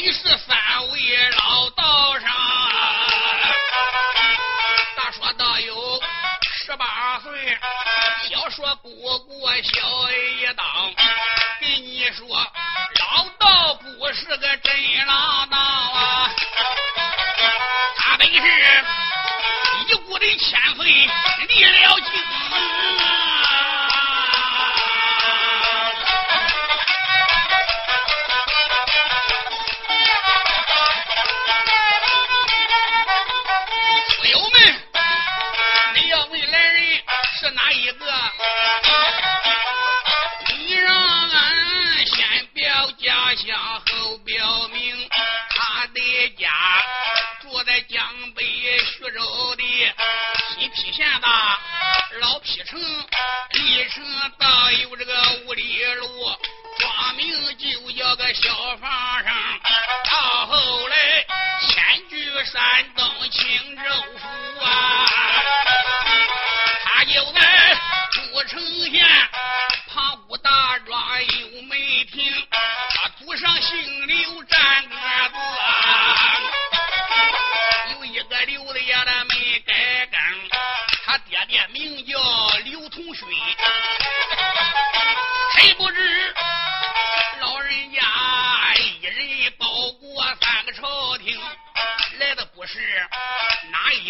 本是三位老道上，大说道有十八岁，小说不过小一档，跟你说老道不是个真郎当啊，他本是一股的千岁立了精。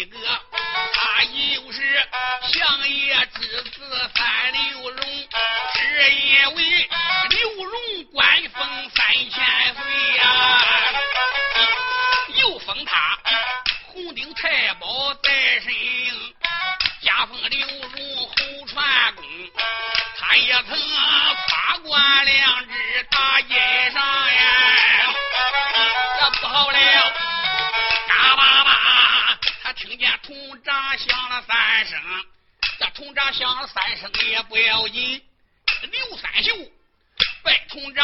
哥，他就是相爷之子范刘荣，是因为刘荣官封三千岁呀，又封他红顶太保戴身，加封刘荣侯传公，他也曾夸官两职大街上呀，这不好了。铜铡响三声也不要紧刘三秀拜铜铡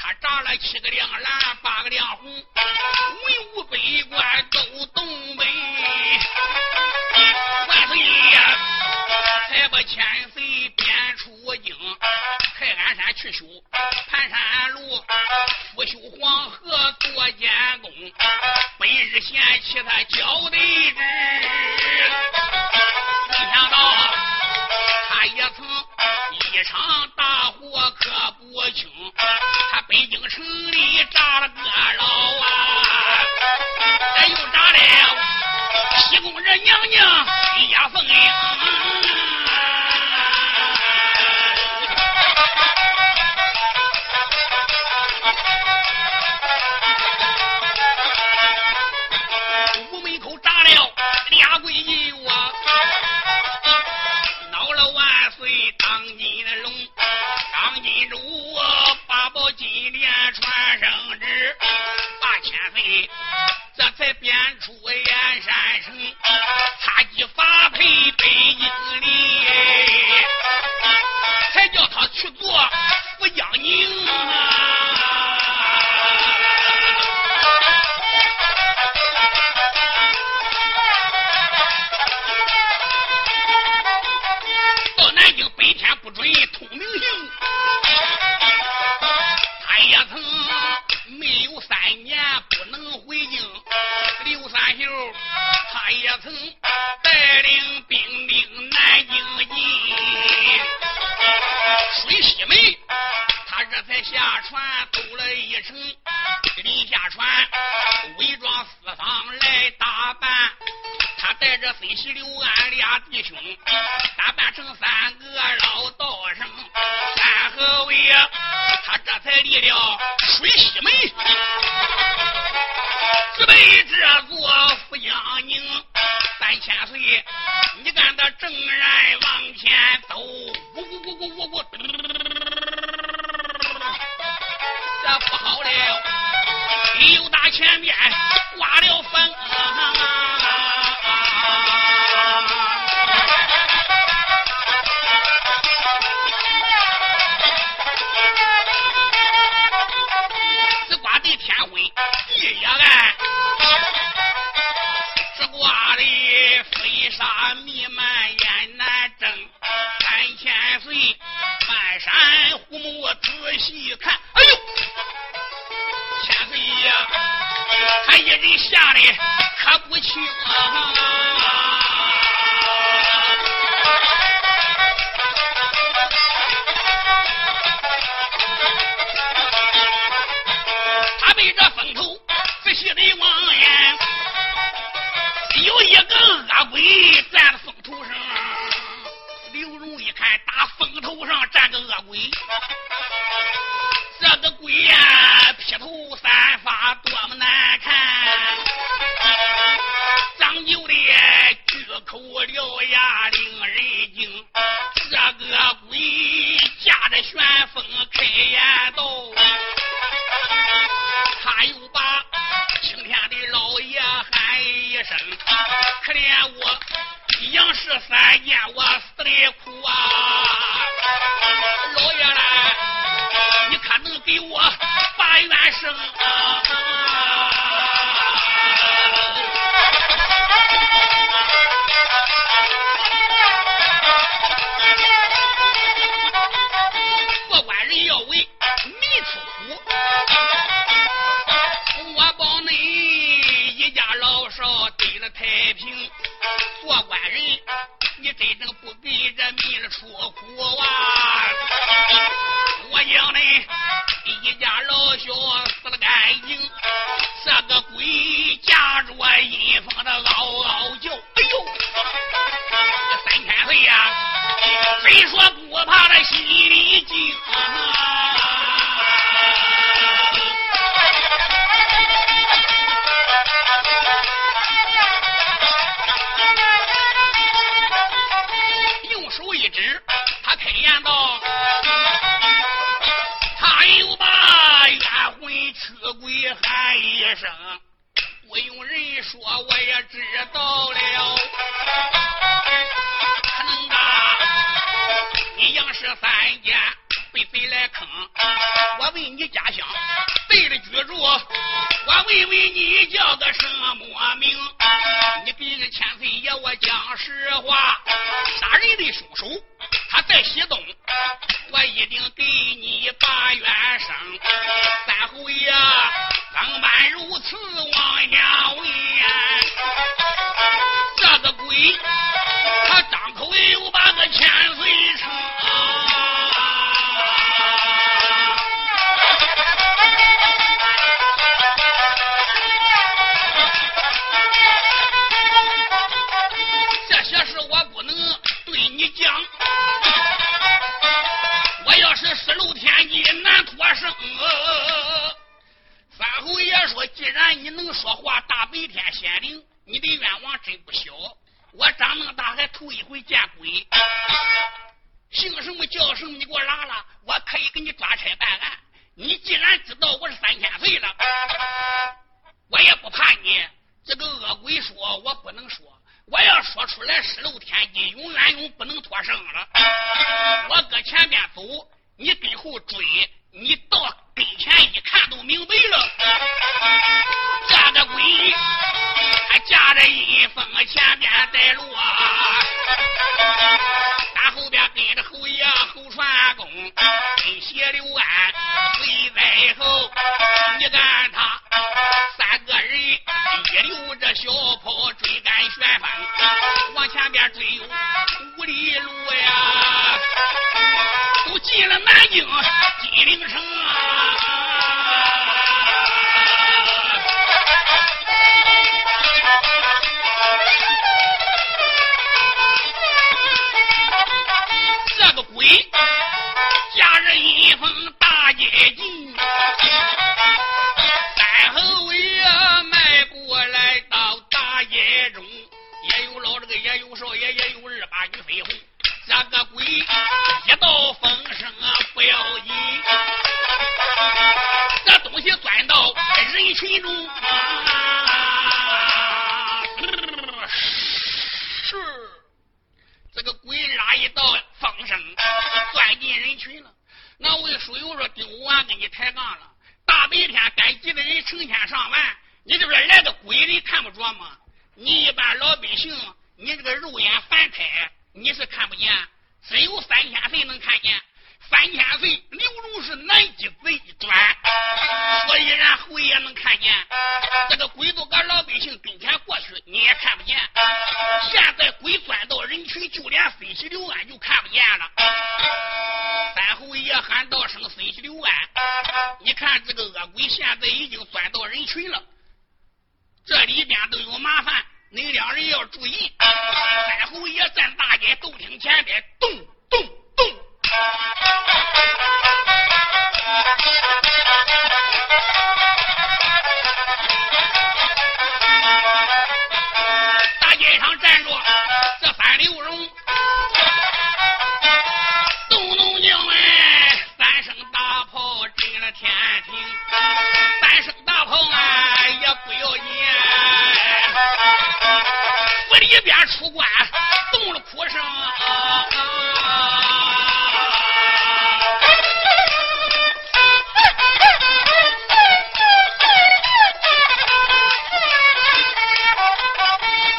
他炸了七个亮蓝八个亮红文武百官都动备万岁呀才把千岁贬出京太安山去修盘山路不修黄河做监工每日嫌弃他浇的汁没想到他也曾一场大火可不轻，他北京城里炸了个牢啊，再又炸了西宫人娘娘金家凤，屋门口炸了俩闺女。万岁当你的龙。案，这挂的飞沙弥漫眼难睁，三千岁漫山虎墓仔细看，哎呦，千岁呀，他一人吓得可不轻啊！你真正不给这民出苦啊！我养恁一家老小死了干净，这个鬼夹着阴风的嗷嗷叫，哎呦，三千岁呀，非说不怕这心里惊啊！问问你叫个什么名？你给个千岁爷我讲实话，啥人的说然你能说话，大白天显灵，你的愿望真不小。我长那么大还头一回见鬼，姓什么叫什么，你给我拉拉，我可以给你抓差办案。你既然知道我是三千岁了，我也不怕你。这个恶鬼说我不能说。”我要说出来失漏天机，永远永不能脱生了。我搁前边走，你跟后追，你到跟前一看都明白了。这个鬼，还驾着阴风前边带路啊，他后边跟着侯爷侯传公，跟谢刘安随在后。你看他三个人一溜着小跑追赶旋风。往前边追有五里路呀，都进了南京金陵城啊！这个鬼驾着一封大街进，三侯爷迈过来到大街中。也有老这个，也有少爷，也有二八女飞鸿。这个鬼一道风声啊，不要紧，这东西钻到人群中啊，是这个鬼拉一道风声钻进人群了。那位书友说：“丁武完跟你抬杠了，大白天赶集的人成千上万，你这边来个鬼，你看不着吗？”你一般老百姓，你这个肉眼凡胎，你是看不见，只有三千岁能看见。三千岁刘荣是南极贼转，所以然后也能看见这个鬼都搁老百姓跟前过去，你也看不见。现在鬼钻到人群，就连飞起刘安就看不见了。三侯爷喊道声飞起刘安，你看这个恶鬼现在已经钻到人群了，这里边都有麻烦，你两人要注意。三侯爷站大街都厅前边，咚咚咚。大街上站着这三六荣，咚咚叫哎，三声大炮震了天庭，三声大炮啊也不要紧，一边出关动了哭声。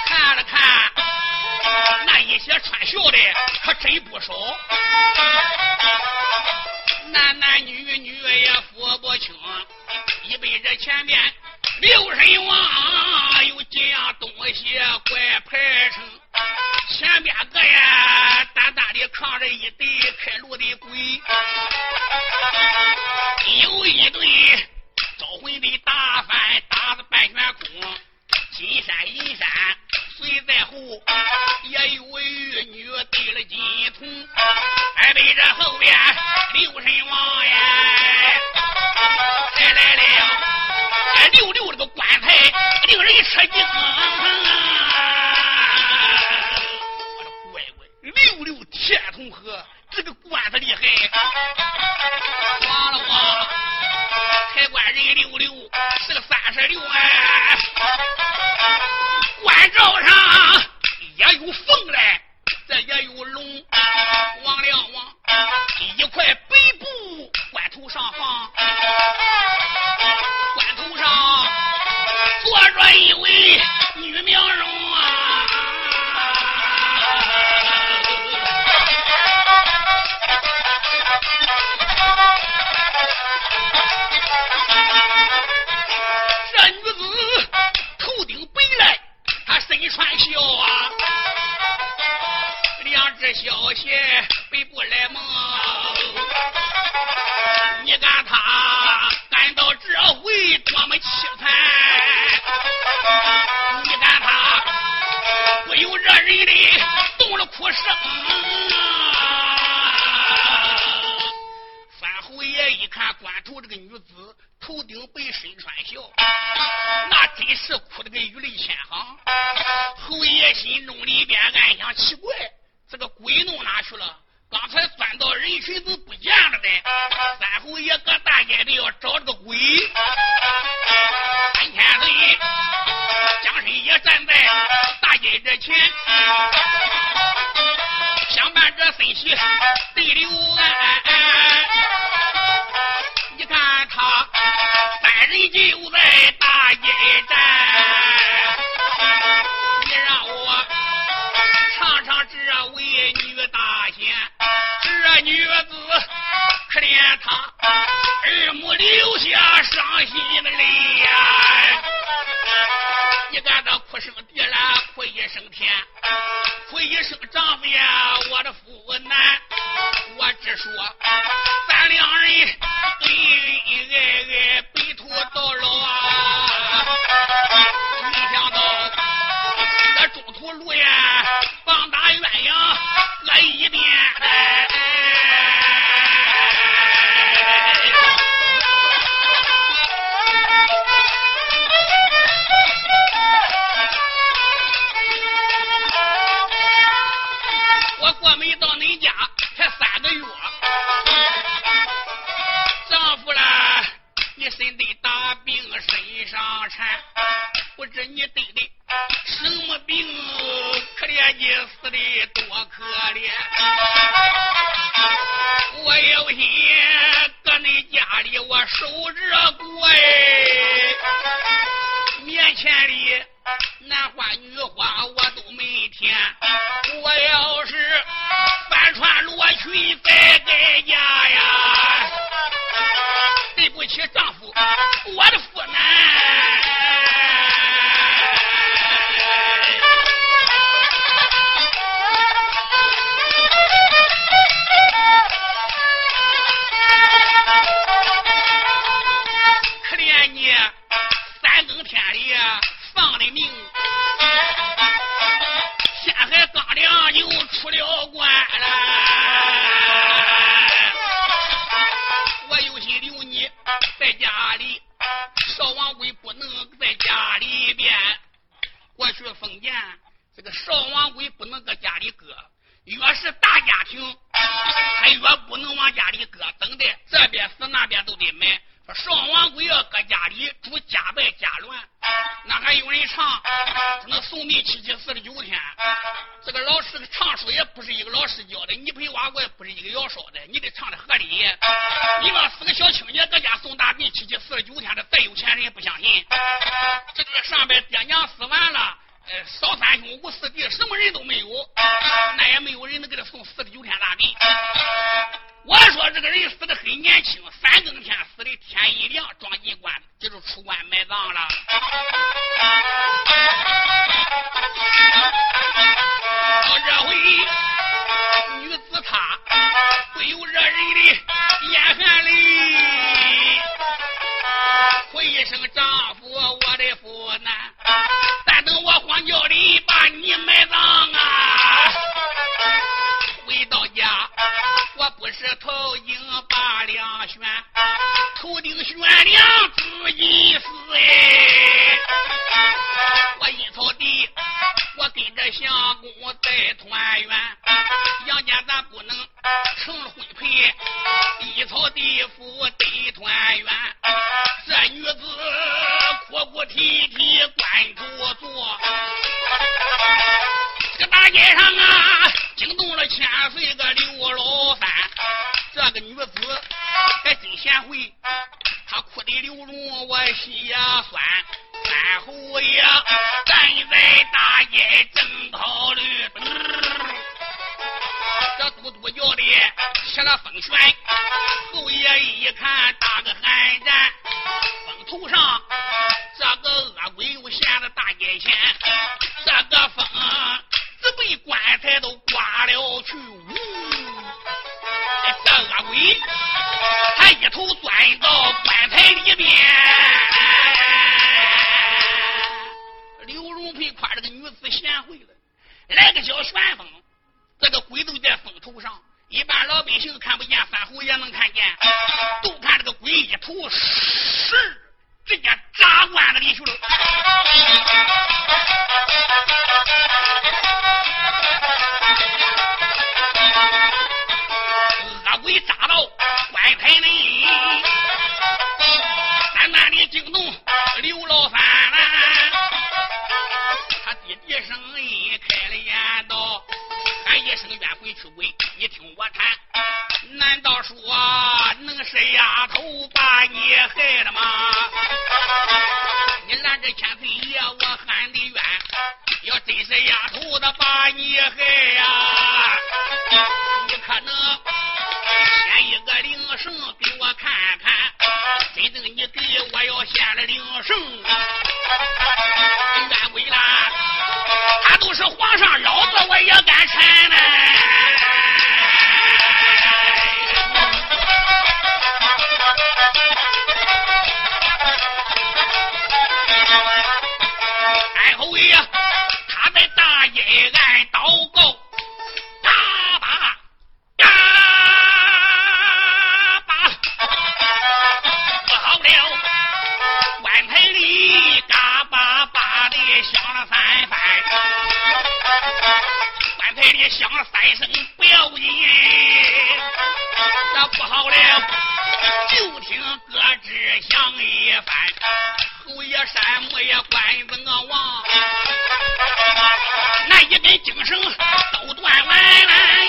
看了看那一些穿孝的，可真不少，男男女女也分不清。一辈子前面六神王有几样东西这人的动了哭声。三侯爷一看关头这个女子头顶白，身穿孝，那真是哭的跟雨泪千行。侯爷心中里边暗想：奇怪，这个鬼弄哪去了？刚才钻到人群都不见了的。三侯爷搁大街里要找这个鬼。之前，相伴着身体对刘安。我过门到恁家才三个月，丈夫啦，你身得大病身上缠，不知你得的什么病？可怜你死的多可怜！我有心搁恁家里我守着过哎，面前里男花女花我九天的，再有钱人也不相信。这个上边爹娘死完了。呃少三兄无四弟，什么人都没有，那也没有人能给他送四十九天大病。我说这个人死的很年轻，三更天死的，天一亮装进棺，就出棺埋葬了。到这回，女子她不由这人的眼含泪，回一声丈夫，我的夫难。但等我荒郊里把你埋葬啊！回到家，我不是头顶把两悬，头顶悬梁自己死哎！我一草地，我跟着相公在团圆，杨家咱不能成了灰配，一草地夫得团圆，这女子。哭哭啼啼关主坐，这大街上啊，惊动了千岁个刘老三。这个女子还真贤惠，她哭的流脓，我心也酸。三侯爷站在大街正考虑，这嘟嘟叫的起了风旋。侯爷一看，打个寒战，风头上。这个恶鬼又现在大街前，这个风只被棺材都刮了去。呜！这恶鬼他一头钻到棺材里边。刘荣培夸这个女子贤惠了，来个小旋风，这个鬼都在风头上，一般老百姓看不见，三侯爷能看见，都看这个鬼一头是。直接扎棺子里去了，恶鬼扎到棺材里，单单的惊动刘老三了他弟弟声音开了眼道：“喊一声冤鬼驱鬼，你听我谈。难道说能是丫头把你害了吗？”你拦着千岁爷，我喊的冤。要真是丫头的把你害呀，你可能献一个铃绳给我看看。真正你给我要献了铃绳，冤鬼啦，是皇上饶子，我也敢拆呢。哎吼爷，他在大阴暗祷告。爹里响了三声不要紧，那不好了，就听咯吱响一番，侯爷山木爷关文王，那一根精绳都断完了。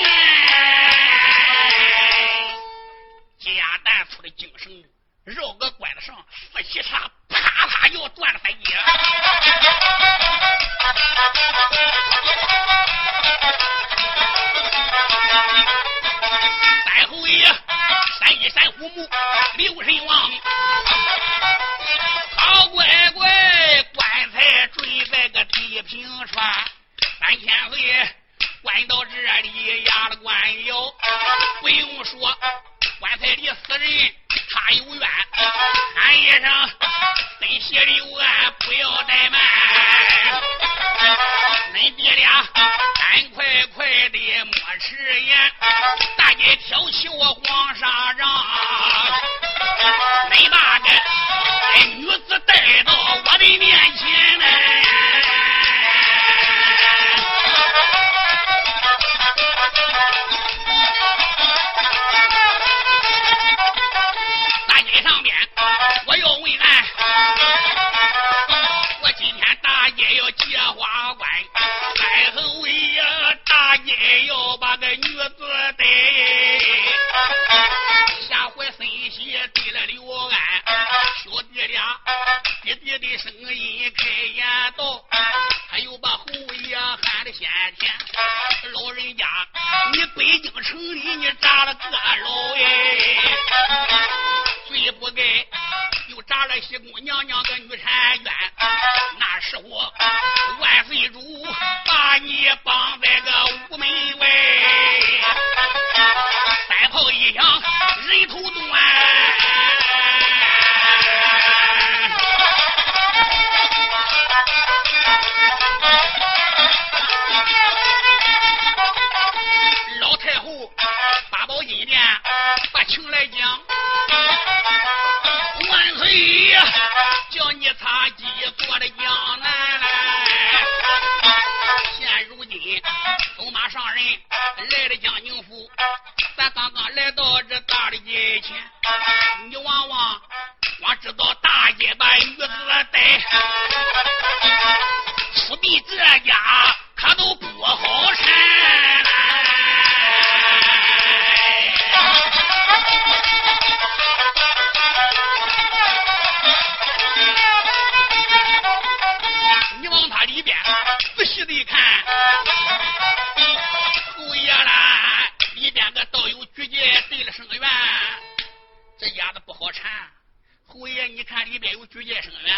举荐生源，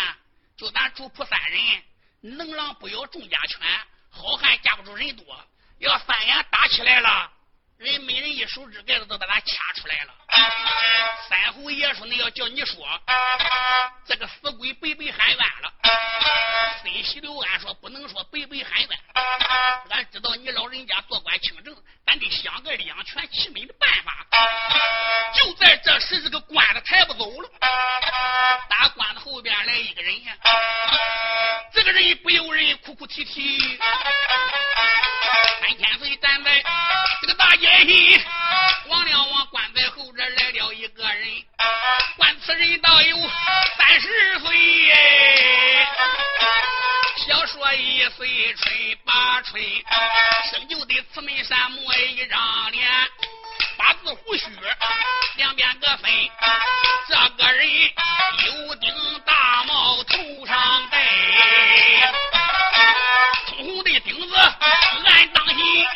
就咱主仆三人，能狼不咬众家犬，好汉架不住人多。要三眼打起来了，人每人一手指盖子都把咱掐出来了。三侯爷说：“那要叫你说，这个死鬼白白喊冤了。”孙喜刘安说：“不能说白白喊冤，俺知道你老人家做官清正，咱得想个两全其美的办法。”就在这时，这个官子抬不走了。打官子后边来一个人呀，这个人不由人哭哭啼啼。三千岁站在这个大街上，望了望棺材后边来了一个人，管此人倒有三十岁，小说一岁春八春，生就的慈眉善目一张脸。八字胡须，两边各分。这个人有顶大帽，头上戴，通红的钉子，俺当心。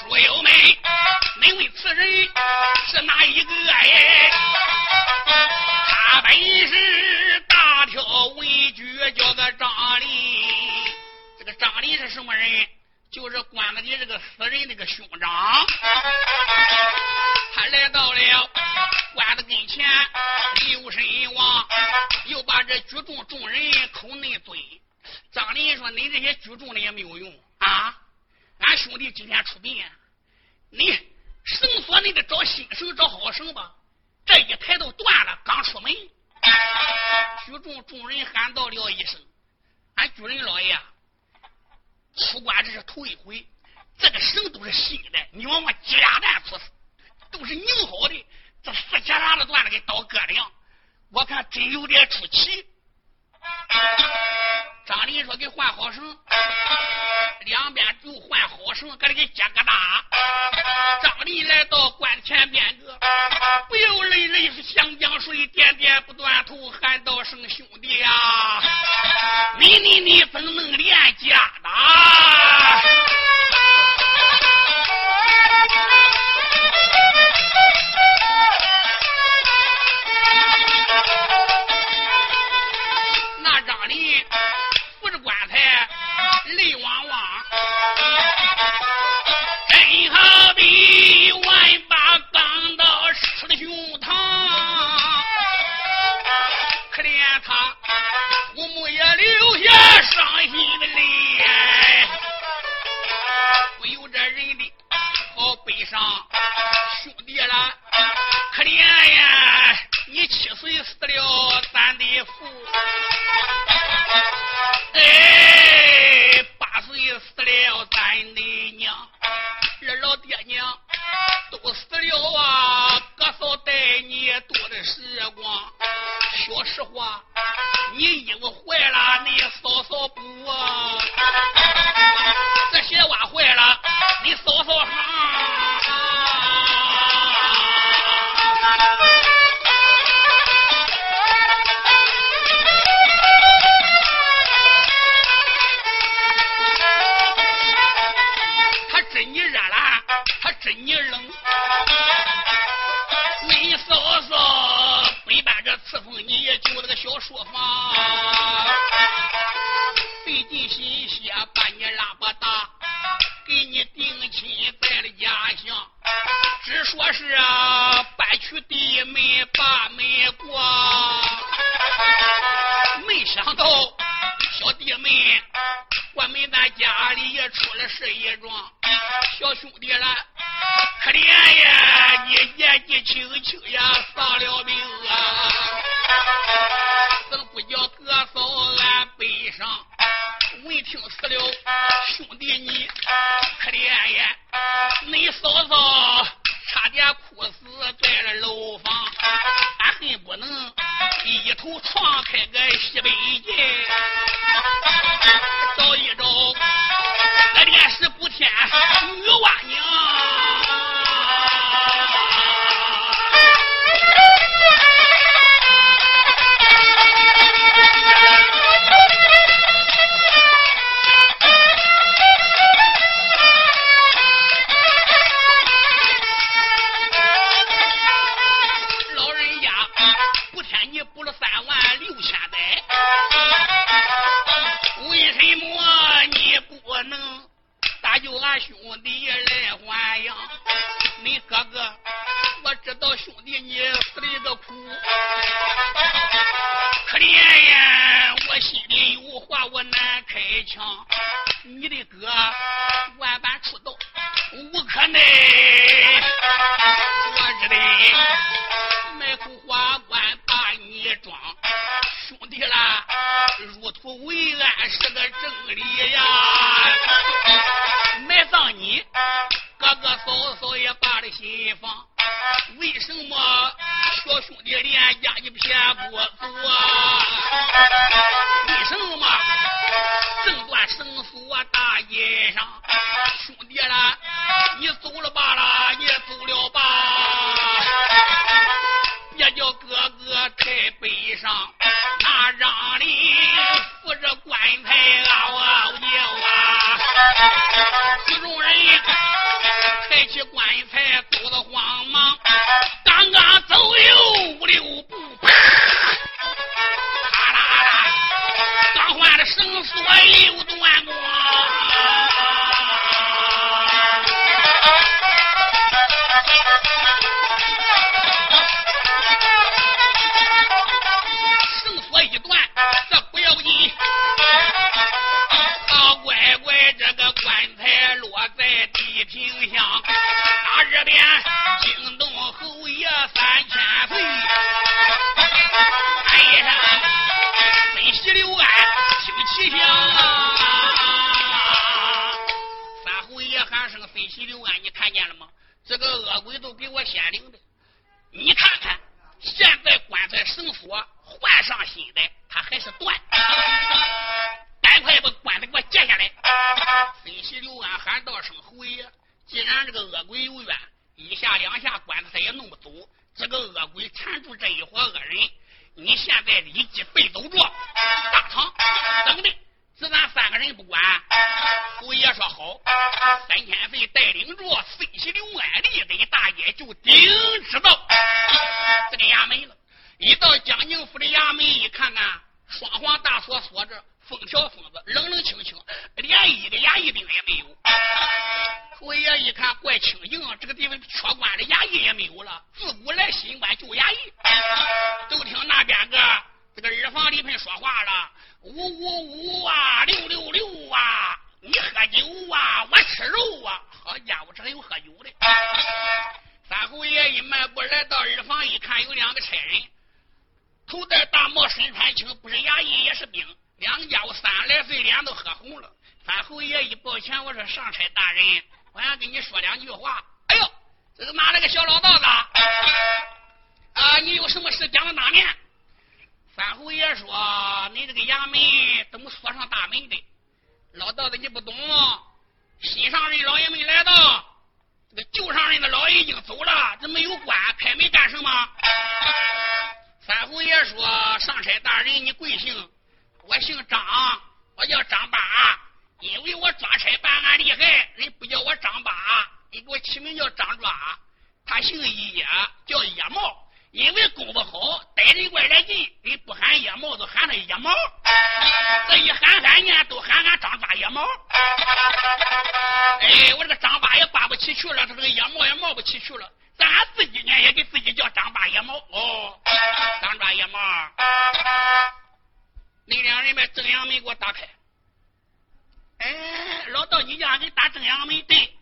书友们，你问此人是哪一个哎？他本是大挑文举，叫个张林。这个张林是什么人？就是关子的这个死人那个兄长。他来到了关子跟前，留神望，又把这举重众人口内尊。张林说：“你这些举重的也没有用啊！俺兄弟今天出殡，你绳索你得找新绳，找好绳吧。”这一抬都断了，刚出门，举重众人喊道了一声：“俺举人老爷，出关这是头一回，这个绳都是新的，你往我鸡鸭蛋出，都是拧好的，这四节啥的断了，给倒搁两，我看真有点出奇。”张林说：“给换好绳，两边就换好绳，搁里给接个大。”张林来到关前边个，不由泪泪是湘江水，点点不断头，喊道声兄弟呀，你你你怎能连家的？比万把钢刀刺的胸膛。可怜他父母也流下伤心的泪，不由这人的好悲伤。兄弟啦，可怜呀，你七岁死了咱的父，哎。一头撞开俺西北界哈，众人一，抬起棺材，肚得慌。们缺官的衙役也没有了，自古来新官救衙役。都听那边个这个耳房里边说话了，五五五啊，六六六啊，你喝酒啊，我吃肉啊，好家伙，这还有喝酒的。三侯爷一迈步来到耳房，一看有两个差人，头戴大帽，身穿青，不是衙役也是兵，两家伙三来岁，脸都喝红了。三侯爷一抱拳，我说上差大人。我想跟你说两句话，这个妈了个小老道子。啊，你有什么事讲到哪面？三侯爷说，你这个衙门怎么锁上大门的？老道子你不懂。新上任老爷没来到，这个旧上任的老爷已经走了，这没有关，开门干什么？三侯爷说，上差大人你贵姓？我姓张，我叫张八，因为我抓差办案厉害，人不叫我张八。你给我起名叫张抓。他姓叶，叫叶茂。”因为功夫好，逮人怪来劲，人不喊野猫，都喊他野猫。这一喊喊呢，都喊俺张八野猫。哎，我这个张八也挂不起去了，他这个野猫也冒不起去了。咱自己呢，也给自己叫张八野猫。哦，张八野猫，你两人把正阳门给我打开。哎，老道，你家给打正阳门？对。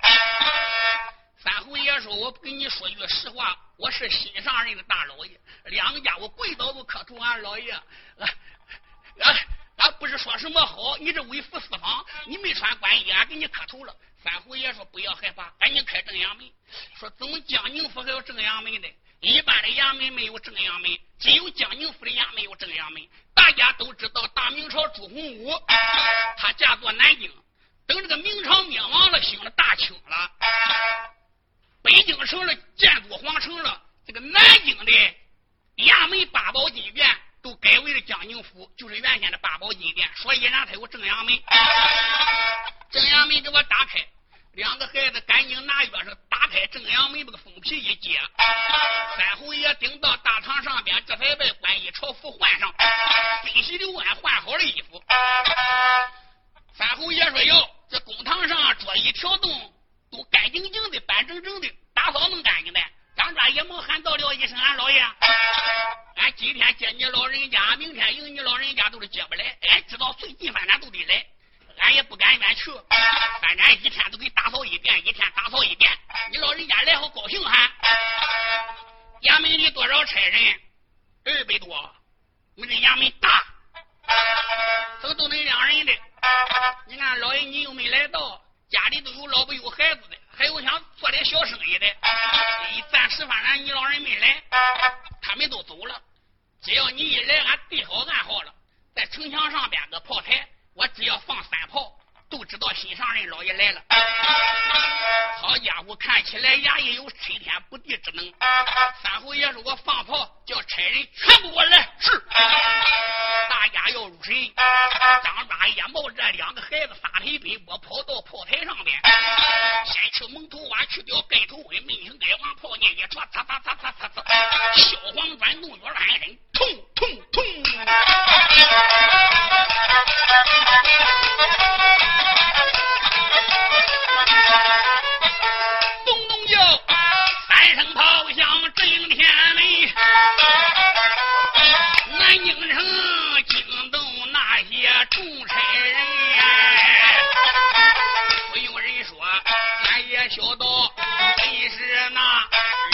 三侯爷说：“我不跟你说句实话，我是新上任的大老爷，两个家我跪倒都磕头，俺老爷，俺俺俺不是说什么好，你这微服私访，你没穿官衣，俺给你磕头了。”三侯爷说：“不要害怕，赶紧开正阳门。说怎么江宁府还有正阳门的？一般的衙门没有正阳门，只有江宁府的衙门有正阳门。大家都知道，大明朝朱洪武，他嫁作南京，等这个明朝灭亡了，兴了大清了。”北京城了，建都皇城了，这个南京的衙门八宝金殿都改为了江宁府，就是原先的八宝金殿，所以让他有正阳门。正阳门给我打开，两个孩子赶紧拿钥匙打开正阳门，把个封皮一揭，三侯爷顶到大堂上边，这才把官衣朝服换上，飞喜流安换好了衣服。三侯爷说：“哟，这公堂上桌椅条动。”都干净净的，板正正的，打扫弄干净的。张抓也没喊到了一声：“俺老爷，俺今天接你老人家，明天迎你老人家都是接不来。俺知道最近反正都得来，俺也不敢远去。反正一天都给打扫一遍，一天打扫一遍。你老人家来好高兴哈！衙门里多少差人？二百多。我这衙门大，怎么都能两人的？你看老爷，你又没来到。家里都有老婆有孩子的，还有想做点小生意的。暂时反正你老人没来，他们都走了。只要你一来，俺对好暗好了，在城墙上边个炮台，我只要放三炮。都知道心上人老爷来了，好家伙，看起来衙役有吹天不地之能。三侯爷说：“我放炮，叫差人全部过来。”是，大家要入神。张抓野猫这两个孩子撒腿飞波跑到炮台上面，先去蒙头挖去掉盖头盔，门行盖王炮念一戳，擦擦擦擦擦擦，消黄转动月暗人，痛痛痛。咚咚叫，三声炮响震天雷，南京城惊动那些众差人。不用人说，俺也晓得，真是那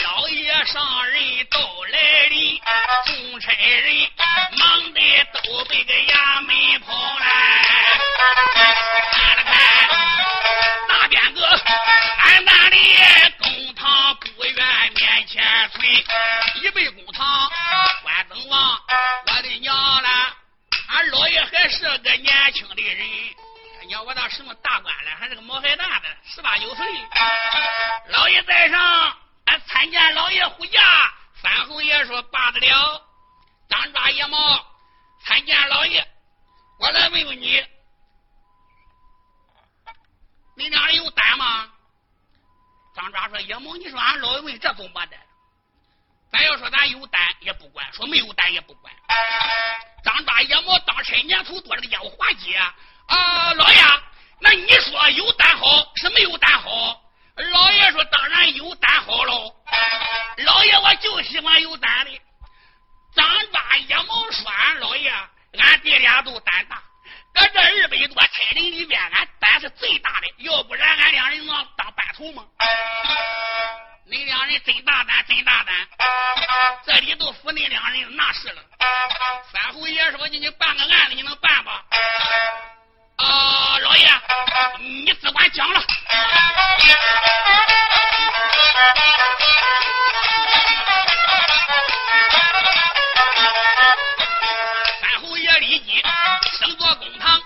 老爷上任到来临，众差人忙的都被个衙门跑来。看了看。大边个俺那里公堂不远面前存，一辈，我的娘了！俺老爷还是个年轻的人，你要我到什么大官了，还是个毛孩蛋子，十八九岁。老爷在上，俺参见老爷护驾。三侯爷说罢得了，张抓野猫参见老爷，我来问问你。你俩有胆吗？张抓说：“叶某，你说俺老爷问这怎么办的？咱要说咱有胆也不管，说没有胆也不管。”张抓叶某当差年头多，这个家伙滑稽啊！老爷，那你说有胆好是没有胆好？老爷说：“当然有胆好喽。”老爷，我就喜欢有胆的。张抓叶某说：“俺老爷，俺弟俩都胆大。”搁这二百多差人里边，俺胆是最大的，要不然俺两人能当班头吗？恁两人真大胆，真大胆！这里都服恁两人，那是了。三侯爷说：“你，你办个案子，你能办吧？”啊，老爷，你只管讲了。三侯爷立即升坐公堂。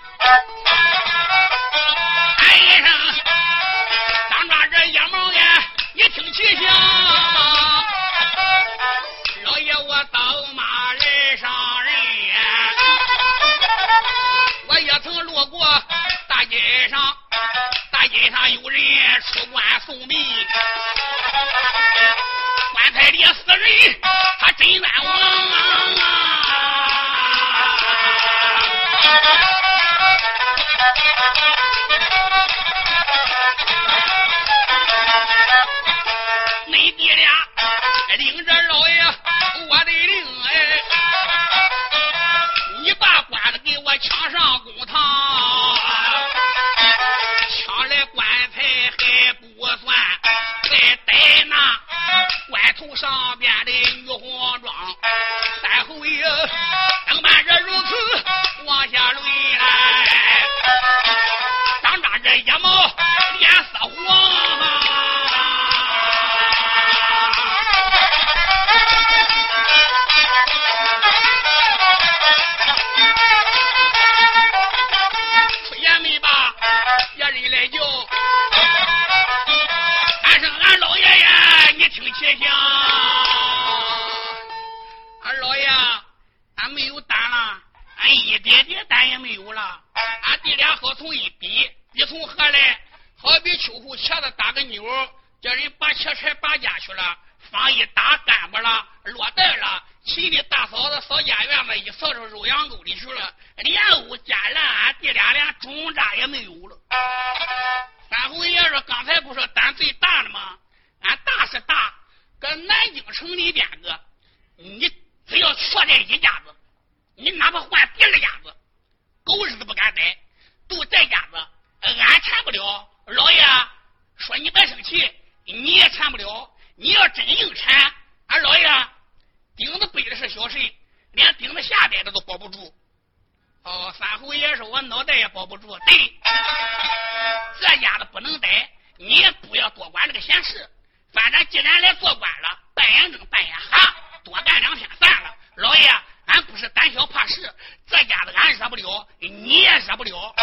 记下老爷我当马人上人我也曾路过大街上大街上有人出关送命。棺材里死人他真冤枉啊恁爹俩领着老爷我的令哎你把瓜子给我抢上公堂既然来做官了，扮演正，扮演哈，多干两天算了。老爷，俺不是胆小怕事，这家子俺惹不了，你也惹不了。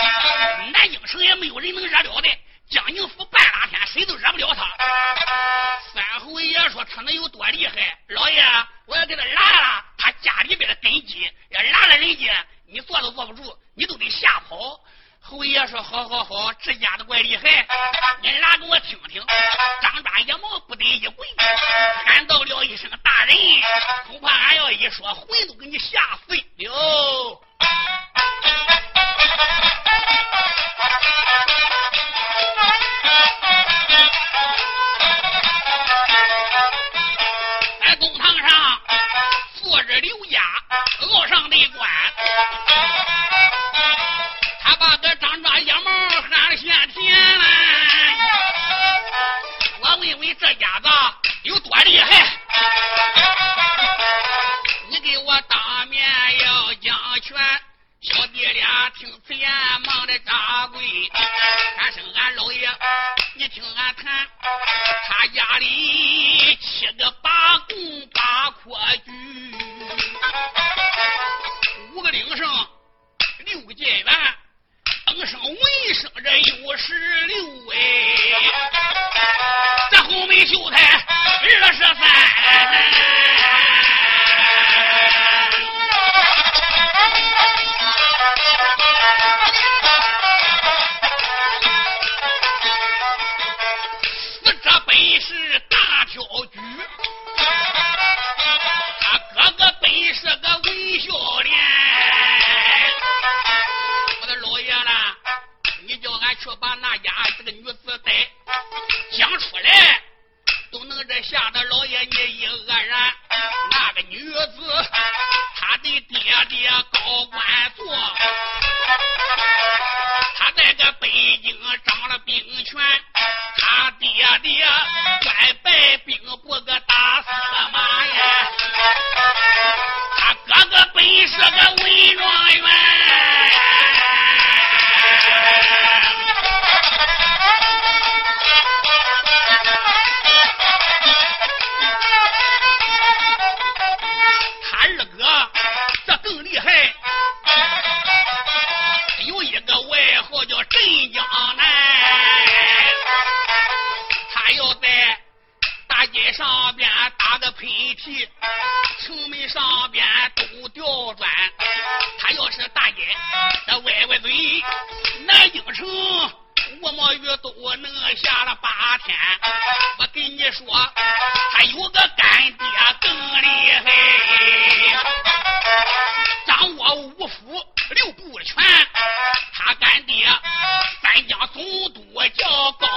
我叫高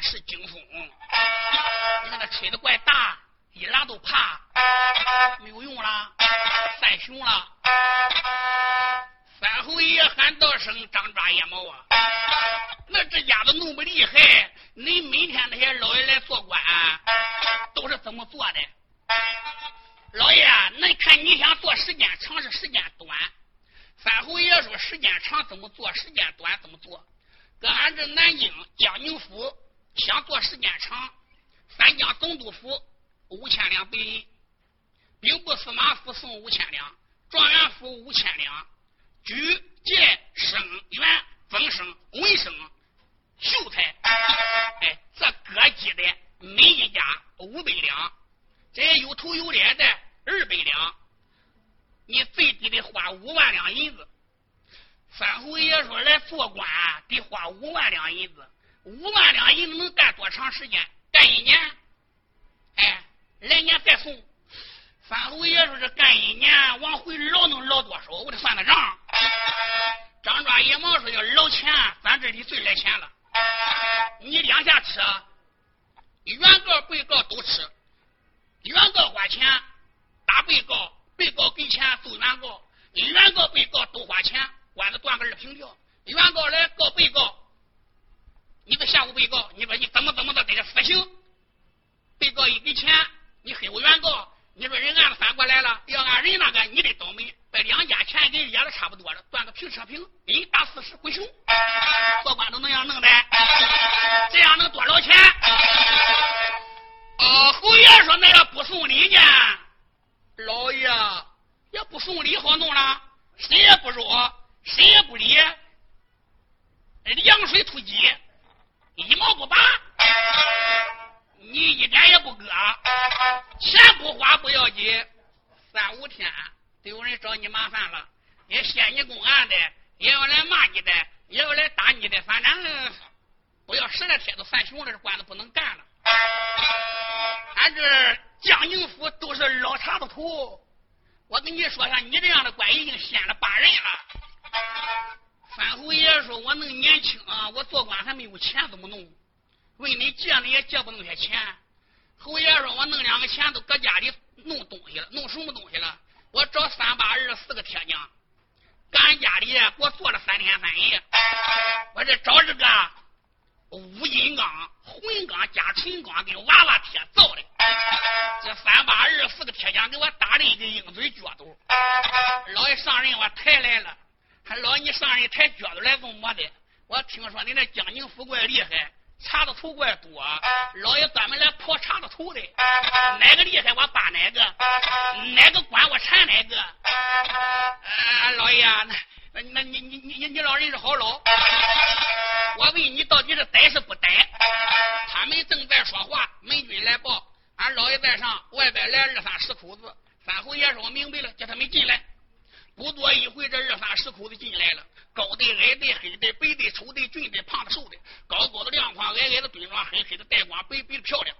是惊风。你看他吹的怪大，一拉都怕，没有用了，犯凶了。三侯爷喊道声：“张抓野猫啊！那这家子弄不厉害，你每天那些老爷来做官，都是怎么做的？老爷，那看你想做时间长是时间短？三侯爷说时间长怎么做，时间短怎么做？搁俺这南京江宁府想做时间长，三江总督府五千两白银，兵部司马府送五千两，状元府五千两。”举荐生员增生文生秀才，哎，这各级的每一家五百两，这有头有脸的二百两，你最低得花五万两银子。三侯爷说来做官得花五万两银子，五万两银子能干多长时间？干一年？哎，来年再送。三侯爷说：“这干一年，往回捞能捞多少？我得算个账。”张抓野猫说：“要捞钱，咱这里最来钱了。你两下吃，原告、被告都吃。原告花钱打被告，被告给钱揍原告。原告、被告都花钱，官司断个二平调。原告来告被告，你得吓唬被告，你说你怎么怎么的给他死刑。被告一给钱，你黑我原告。”你说人案子翻过来了，要按人那个，你得倒霉。把两家钱给压的差不多了，断个平车平，一打四十归熊。做官都那样弄的，这样能多少钱？哦，侯爷说那要不送礼呢？老爷也不送礼好弄了，谁也不说，谁也不理，凉水突击，一毛不拔。你一点也不割，钱不花不要紧，三五天得有人找你麻烦了，也歇你公案的，也要来骂你的，也要来打你的，反正不要十来天都犯熊了，这官司不能干了。俺这江宁府都是老茶子头，我跟你说像，你这样的官已经掀了八人了。范侯爷说：“我能年轻啊，我做官还没有钱，怎么弄？”问你借你也借不那些钱，侯爷说：“我弄两个钱都搁家里弄东西了，弄什么东西了？我找三八二四个铁匠，搁俺家里给我做了三天三夜。我这找这个五金钢、混钢加纯钢跟娃娃铁造的，这三八二四个铁匠给我打了一个鹰嘴脚斗。老爷上任我抬来了，还老你上一抬脚斗来做么的？我听说你那江宁府怪厉害。”茶的头怪多，老爷专门来破茶的头的，哪个厉害我扒哪个，哪个管我缠哪个。啊，老爷，那那你你你你老人是好老，我问你到底是逮是不逮？他们正在说话，门军来报，俺老爷在上，外边来二三十口子。三侯爷说：“我明白了，叫他们进来。”不多一会，这二三十口子进来了，高的、矮的、黑的、白的、丑的、俊的、胖的、瘦的，高高的、亮框、矮矮的、蹲装、黑黑的、带光、白白的、漂亮。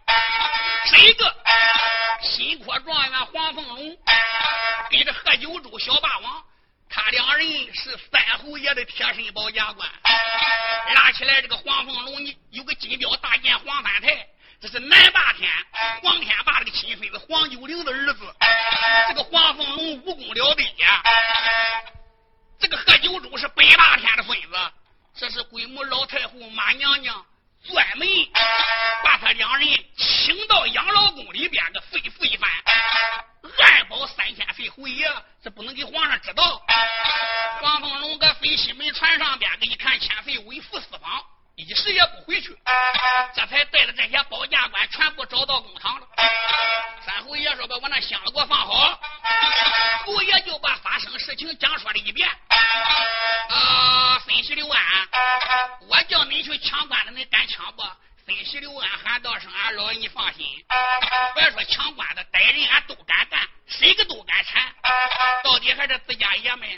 是一个新科状元黄凤龙，跟着喝九州小霸王，他两人是三侯爷的贴身保家官。拉起来这个黄凤龙，你有个金标大剑黄三台。这是南霸天黄天霸这个亲孙子黄九龄的儿子，这个黄凤龙武功了得呀。这个贺九州是北霸天的孙子，这是鬼母老太后马娘娘专门把他两人请到养老宫里边的吩咐一番，暗保三千岁侯爷，这不能给皇上知道。黄凤龙搁飞西门船上边，给一看千岁微服四方。一时也不回去，这才带着这些保驾官全部找到公堂了。三侯爷说：“把我那箱子给我放好。”侯爷就把发生事情讲说了一遍。啊，分析刘安，我叫你去抢官的，你敢抢不？分析刘安喊道声：“俺老爷，你放心，别说抢官的，逮人俺都敢干，谁个都敢缠。到底还是自家爷们。”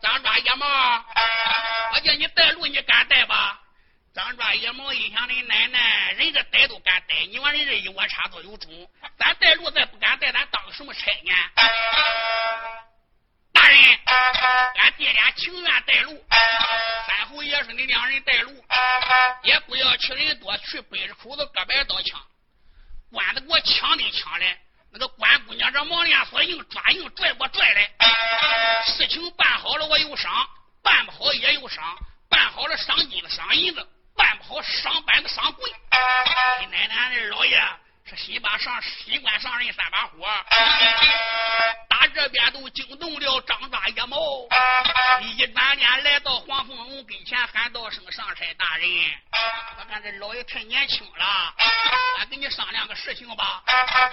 张抓野猫，我叫你带路，你敢带吧？张抓野猫一想，你奶奶，人这逮都敢逮，你往人这一窝插都有种。咱带路再不敢带，咱当什么差呢？大人，俺爹俩情愿带路。三侯爷说：“你两人带路，也不要去人多，去背着口子各摆刀枪，官子给我抢的抢来。”那个关姑娘这忙连锁硬抓硬拽我拽来，事情办好了我有赏，办不好也有赏，办好了赏金子赏银子，办不好赏板子赏棍。你奶奶的老爷。是新把上新官上任三把火，打这边都惊动了张抓野猫，一转脸来到黄凤龙跟前，喊道声：“上差大人，我看这老爷太年轻了，俺跟你商量个事情吧。”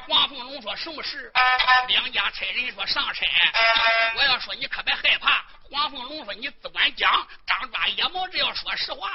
黄凤龙说：“什么事？”两家差人说：“上差，我要说你可别害怕。”黄凤龙说：“你只管讲。”张抓野猫这要说实话。